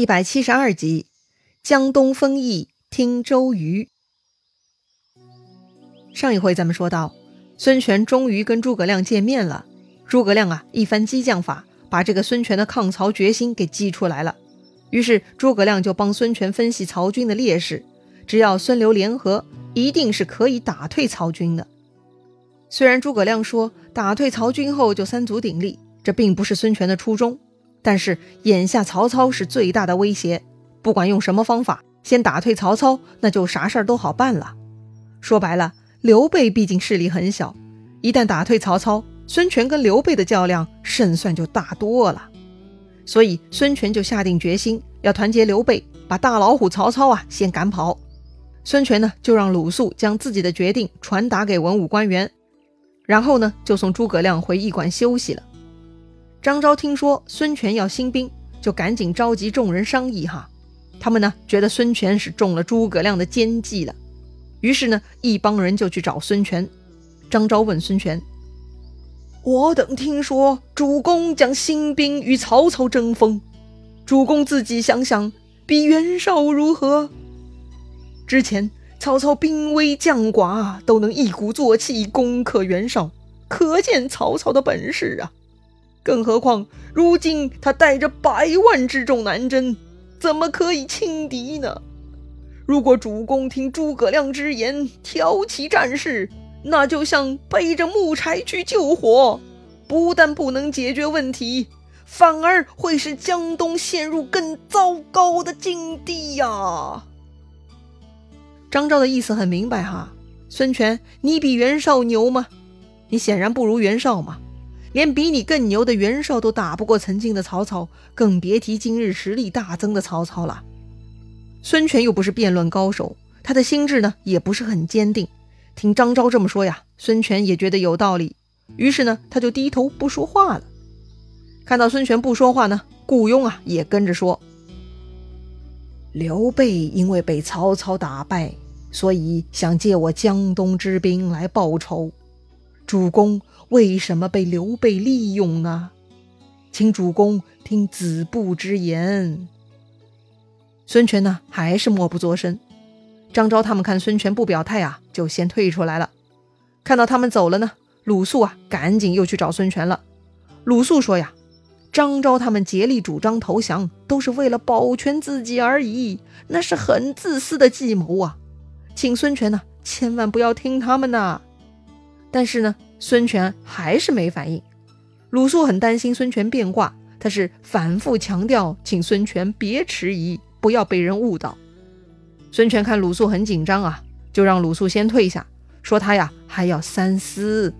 一百七十二集，江东风义听周瑜。上一回咱们说到，孙权终于跟诸葛亮见面了。诸葛亮啊，一番激将法，把这个孙权的抗曹决心给激出来了。于是诸葛亮就帮孙权分析曹军的劣势，只要孙刘联合，一定是可以打退曹军的。虽然诸葛亮说打退曹军后就三足鼎立，这并不是孙权的初衷。但是眼下曹操是最大的威胁，不管用什么方法，先打退曹操，那就啥事儿都好办了。说白了，刘备毕竟势力很小，一旦打退曹操，孙权跟刘备的较量胜算就大多了。所以孙权就下定决心要团结刘备，把大老虎曹操啊先赶跑。孙权呢就让鲁肃将自己的决定传达给文武官员，然后呢就送诸葛亮回驿馆休息了。张昭听说孙权要兴兵，就赶紧召集众人商议。哈，他们呢觉得孙权是中了诸葛亮的奸计了，于是呢一帮人就去找孙权。张昭问孙权：“我等听说主公将兴兵与曹操争锋，主公自己想想，比袁绍如何？之前曹操兵微将寡，都能一鼓作气攻克袁绍，可见曹操的本事啊！”更何况，如今他带着百万之众南征，怎么可以轻敌呢？如果主公听诸葛亮之言，挑起战事，那就像背着木柴去救火，不但不能解决问题，反而会使江东陷入更糟糕的境地呀！张昭的意思很明白哈，孙权，你比袁绍牛吗？你显然不如袁绍嘛。连比你更牛的袁绍都打不过曾经的曹操，更别提今日实力大增的曹操了。孙权又不是辩论高手，他的心智呢也不是很坚定。听张昭这么说呀，孙权也觉得有道理，于是呢他就低头不说话了。看到孙权不说话呢，顾雍啊也跟着说：“刘备因为被曹操打败，所以想借我江东之兵来报仇。主公。”为什么被刘备利用呢？请主公听子布之言。孙权呢，还是默不作声。张昭他们看孙权不表态啊，就先退出来了。看到他们走了呢，鲁肃啊，赶紧又去找孙权了。鲁肃说呀：“张昭他们竭力主张投降，都是为了保全自己而已，那是很自私的计谋啊！请孙权呢，千万不要听他们呐。”但是呢。孙权还是没反应，鲁肃很担心孙权变卦，他是反复强调，请孙权别迟疑，不要被人误导。孙权看鲁肃很紧张啊，就让鲁肃先退下，说他呀还要三思。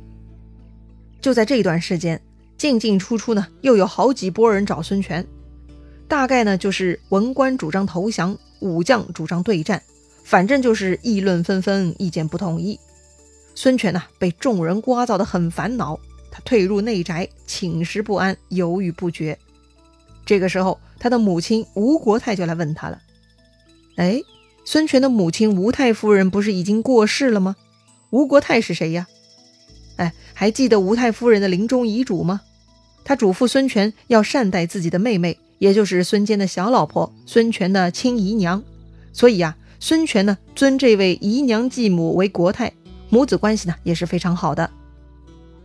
就在这段时间，进进出出呢，又有好几波人找孙权，大概呢就是文官主张投降，武将主张对战，反正就是议论纷纷，意见不统一。孙权呐，被众人聒噪的很烦恼，他退入内宅，寝食不安，犹豫不决。这个时候，他的母亲吴国太就来问他了：“哎，孙权的母亲吴太夫人不是已经过世了吗？吴国太是谁呀？哎，还记得吴太夫人的临终遗嘱吗？他嘱咐孙权要善待自己的妹妹，也就是孙坚的小老婆，孙权的亲姨娘。所以呀，孙权呢，尊这位姨娘继母为国太。”母子关系呢也是非常好的。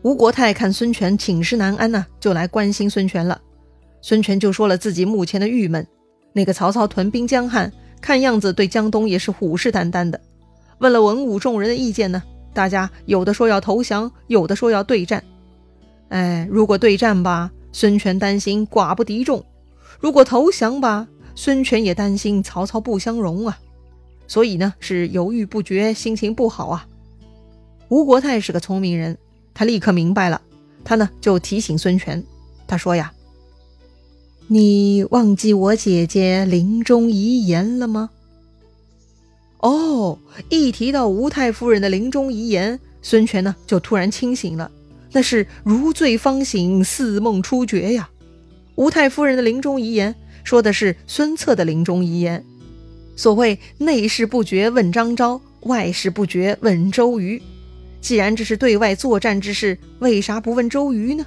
吴国太看孙权寝食难安呢，就来关心孙权了。孙权就说了自己目前的郁闷。那个曹操屯兵江汉，看样子对江东也是虎视眈眈的。问了文武众人的意见呢，大家有的说要投降，有的说要对战。哎，如果对战吧，孙权担心寡不敌众；如果投降吧，孙权也担心曹操不相容啊。所以呢，是犹豫不决，心情不好啊。吴国太是个聪明人，他立刻明白了。他呢就提醒孙权，他说呀：“你忘记我姐姐临终遗言了吗？”哦，一提到吴太夫人的临终遗言，孙权呢就突然清醒了。那是如醉方醒，似梦初觉呀。吴太夫人的临终遗言说的是孙策的临终遗言。所谓内事不决问张昭，外事不决问周瑜。既然这是对外作战之事，为啥不问周瑜呢？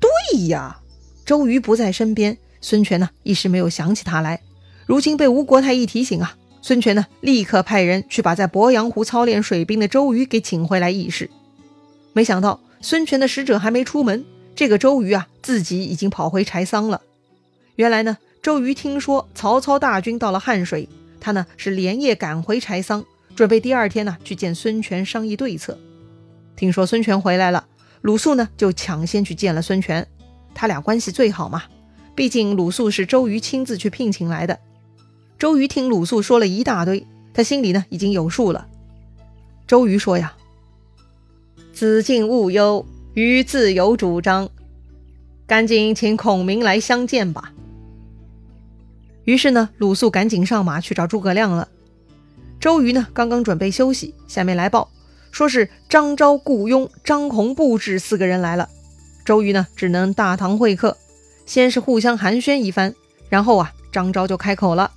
对呀，周瑜不在身边，孙权呢一时没有想起他来。如今被吴国太一提醒啊，孙权呢立刻派人去把在鄱阳湖操练水兵的周瑜给请回来议事。没想到孙权的使者还没出门，这个周瑜啊自己已经跑回柴桑了。原来呢，周瑜听说曹操大军到了汉水，他呢是连夜赶回柴桑，准备第二天呢去见孙权商议对策。听说孙权回来了，鲁肃呢就抢先去见了孙权，他俩关系最好嘛。毕竟鲁肃是周瑜亲自去聘请来的。周瑜听鲁肃说了一大堆，他心里呢已经有数了。周瑜说呀：“子敬勿忧，瑜自有主张，赶紧请孔明来相见吧。”于是呢，鲁肃赶紧上马去找诸葛亮了。周瑜呢刚刚准备休息，下面来报，说是张昭、顾雍、张宏布置四个人来了。周瑜呢只能大堂会客。先是互相寒暄一番，然后啊，张昭就开口了：“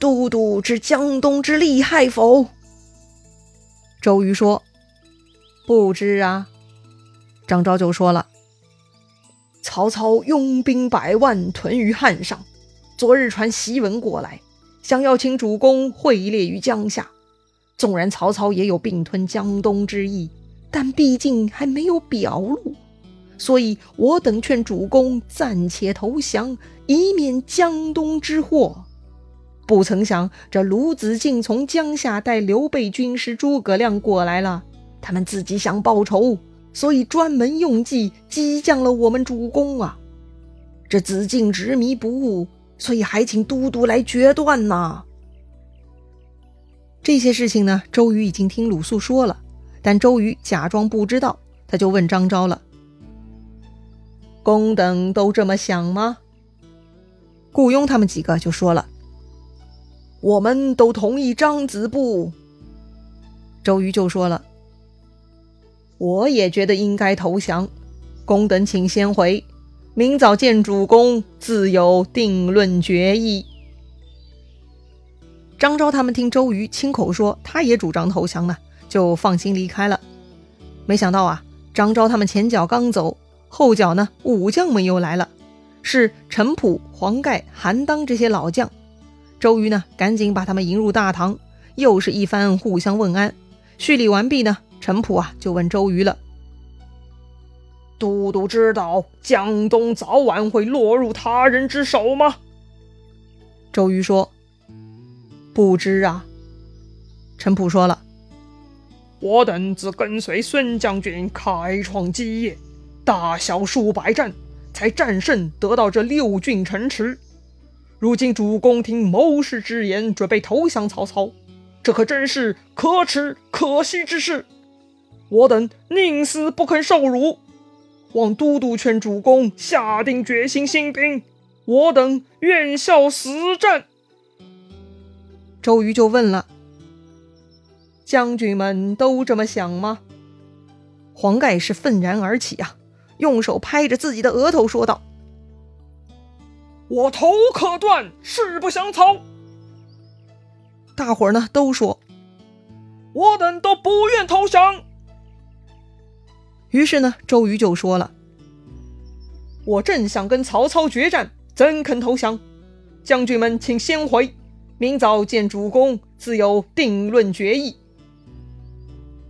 都督知江东之利害否？”周瑜说：“不知啊。”张昭就说了：“曹操拥兵百万屯于汉上，昨日传檄文过来，想要请主公会列于江夏。纵然曹操也有并吞江东之意，但毕竟还没有表露。”所以我等劝主公暂且投降，以免江东之祸。不曾想这卢子敬从江夏带刘备军师诸葛亮过来了，他们自己想报仇，所以专门用计激将了我们主公啊！这子敬执迷不悟，所以还请都督来决断呐。这些事情呢，周瑜已经听鲁肃说了，但周瑜假装不知道，他就问张昭了。公等都这么想吗？顾雍他们几个就说了：“我们都同意张子布。”周瑜就说了：“我也觉得应该投降。公等请先回，明早见主公，自有定论决议。”张昭他们听周瑜亲口说他也主张投降呢，就放心离开了。没想到啊，张昭他们前脚刚走。后脚呢，武将们又来了，是陈普、黄盖、韩当这些老将。周瑜呢，赶紧把他们迎入大堂，又是一番互相问安。叙礼完毕呢，陈普啊就问周瑜了：“都督知道江东早晚会落入他人之手吗？”周瑜说：“不知啊。”陈普说了：“我等自跟随孙将军开创基业。”大小数百战，才战胜得到这六郡城池。如今主公听谋士之言，准备投降曹操，这可真是可耻可惜之事。我等宁死不肯受辱。望都督劝主公下定决心兴兵，我等愿效死战。周瑜就问了：“将军们都这么想吗？”黄盖是愤然而起啊。用手拍着自己的额头说道：“我头可断，誓不降曹。”大伙儿呢都说：“我等都不愿投降。”于是呢，周瑜就说了：“我正想跟曹操决战，怎肯投降？将军们请先回，明早见主公，自有定论决议。”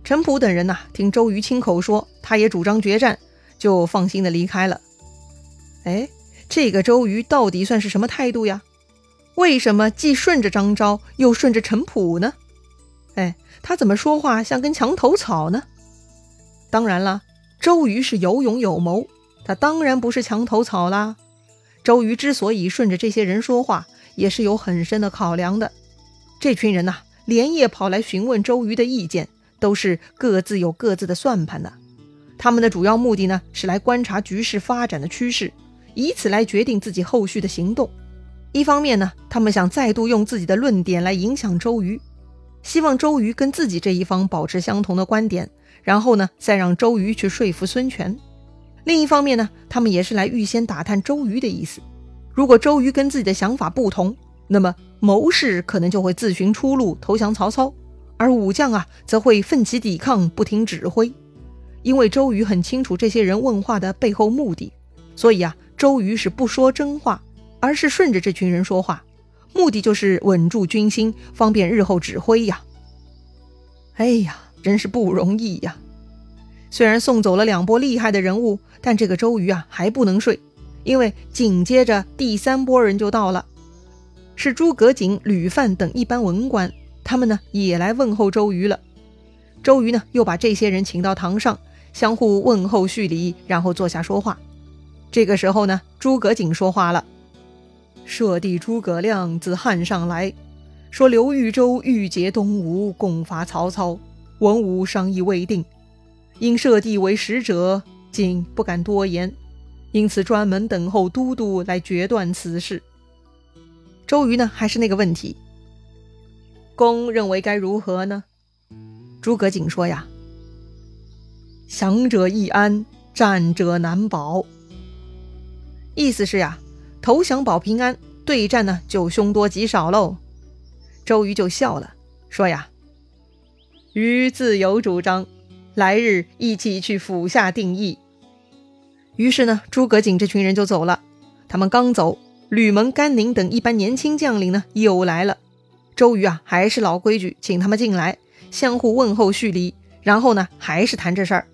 陈普等人呐，听周瑜亲口说，他也主张决战。就放心的离开了。哎，这个周瑜到底算是什么态度呀？为什么既顺着张昭，又顺着陈普呢？哎，他怎么说话像根墙头草呢？当然了，周瑜是有勇有谋，他当然不是墙头草啦。周瑜之所以顺着这些人说话，也是有很深的考量的。这群人呐，连夜跑来询问周瑜的意见，都是各自有各自的算盘的。他们的主要目的呢，是来观察局势发展的趋势，以此来决定自己后续的行动。一方面呢，他们想再度用自己的论点来影响周瑜，希望周瑜跟自己这一方保持相同的观点，然后呢，再让周瑜去说服孙权。另一方面呢，他们也是来预先打探周瑜的意思。如果周瑜跟自己的想法不同，那么谋士可能就会自寻出路，投降曹操，而武将啊，则会奋起抵抗，不听指挥。因为周瑜很清楚这些人问话的背后目的，所以啊，周瑜是不说真话，而是顺着这群人说话，目的就是稳住军心，方便日后指挥呀。哎呀，真是不容易呀！虽然送走了两波厉害的人物，但这个周瑜啊还不能睡，因为紧接着第三波人就到了，是诸葛瑾、吕范等一班文官，他们呢也来问候周瑜了。周瑜呢又把这些人请到堂上，相互问候叙礼，然后坐下说话。这个时候呢，诸葛瑾说话了：“舍弟诸葛亮自汉上来。”说刘豫州欲结东吴，共伐曹操。文武商议未定，因舍弟为使者，今不敢多言，因此专门等候都督来决断此事。周瑜呢，还是那个问题，公认为该如何呢？诸葛瑾说呀：“降者易安，战者难保。”意思是呀，投降保平安，对战呢就凶多吉少喽。周瑜就笑了，说：“呀，瑜自有主张，来日一起去府下定议。”于是呢，诸葛瑾这群人就走了。他们刚走，吕蒙、甘宁等一般年轻将领呢又来了。周瑜啊，还是老规矩，请他们进来，相互问候叙礼，然后呢，还是谈这事儿。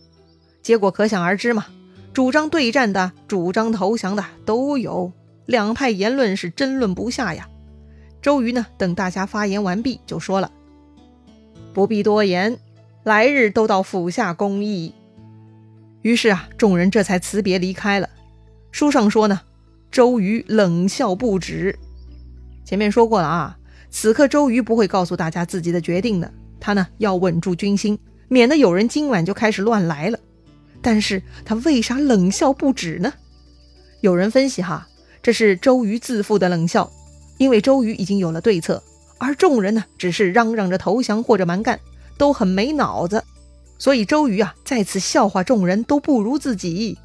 结果可想而知嘛，主张对战的、主张投降的都有，两派言论是争论不下呀。周瑜呢？等大家发言完毕，就说了：“不必多言，来日都到府下公议。”于是啊，众人这才辞别离开了。书上说呢，周瑜冷笑不止。前面说过了啊，此刻周瑜不会告诉大家自己的决定的，他呢要稳住军心，免得有人今晚就开始乱来了。但是他为啥冷笑不止呢？有人分析哈，这是周瑜自负的冷笑。因为周瑜已经有了对策，而众人呢只是嚷嚷着投降或者蛮干，都很没脑子，所以周瑜啊再次笑话众人都不如自己。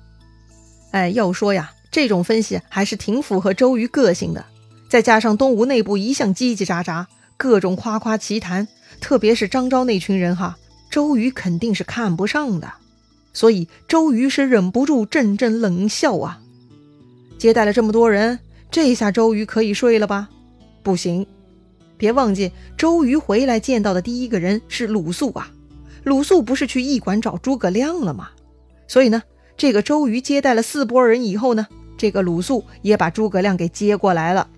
哎，要说呀，这种分析还是挺符合周瑜个性的。再加上东吴内部一向叽叽喳喳，各种夸夸其谈，特别是张昭那群人哈，周瑜肯定是看不上的，所以周瑜是忍不住阵阵冷笑啊。接待了这么多人。这下周瑜可以睡了吧？不行，别忘记，周瑜回来见到的第一个人是鲁肃啊。鲁肃不是去驿馆找诸葛亮了吗？所以呢，这个周瑜接待了四波人以后呢，这个鲁肃也把诸葛亮给接过来了。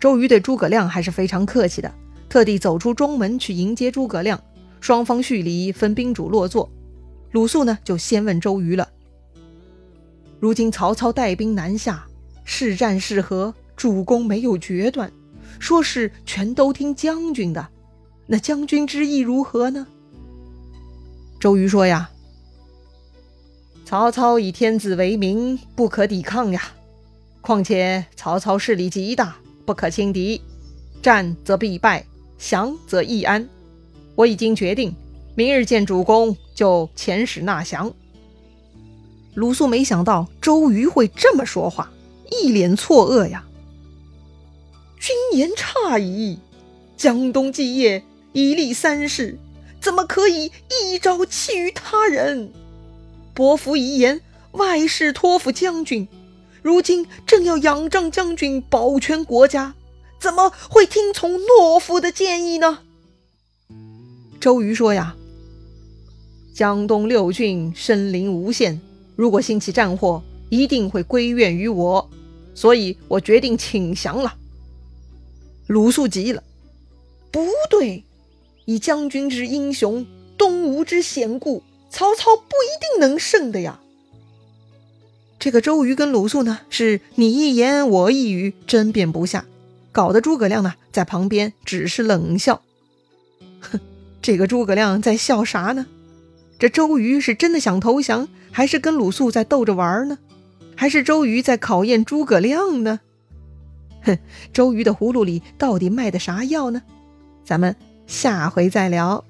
周瑜对诸葛亮还是非常客气的，特地走出中门去迎接诸葛亮。双方叙礼，分宾主落座。鲁肃呢，就先问周瑜了：如今曹操带兵南下。是战是和，主公没有决断，说是全都听将军的。那将军之意如何呢？周瑜说呀：“曹操以天子为名，不可抵抗呀。况且曹操势力极大，不可轻敌。战则必败，降则易安。我已经决定，明日见主公就遣使纳降。”鲁肃没想到周瑜会这么说话。一脸错愕呀！君言差矣，江东基业以立三世，怎么可以一朝弃于他人？伯服遗言，外事托付将军，如今正要仰仗将军保全国家，怎么会听从懦夫的建议呢？周瑜说呀：“江东六郡森林无限，如果兴起战祸，一定会归怨于我。”所以我决定请降了。鲁肃急了，不对，以将军之英雄，东吴之险固，曹操不一定能胜的呀。这个周瑜跟鲁肃呢，是你一言我一语，争辩不下，搞得诸葛亮呢在旁边只是冷笑。哼，这个诸葛亮在笑啥呢？这周瑜是真的想投降，还是跟鲁肃在逗着玩呢？还是周瑜在考验诸葛亮呢？哼，周瑜的葫芦里到底卖的啥药呢？咱们下回再聊。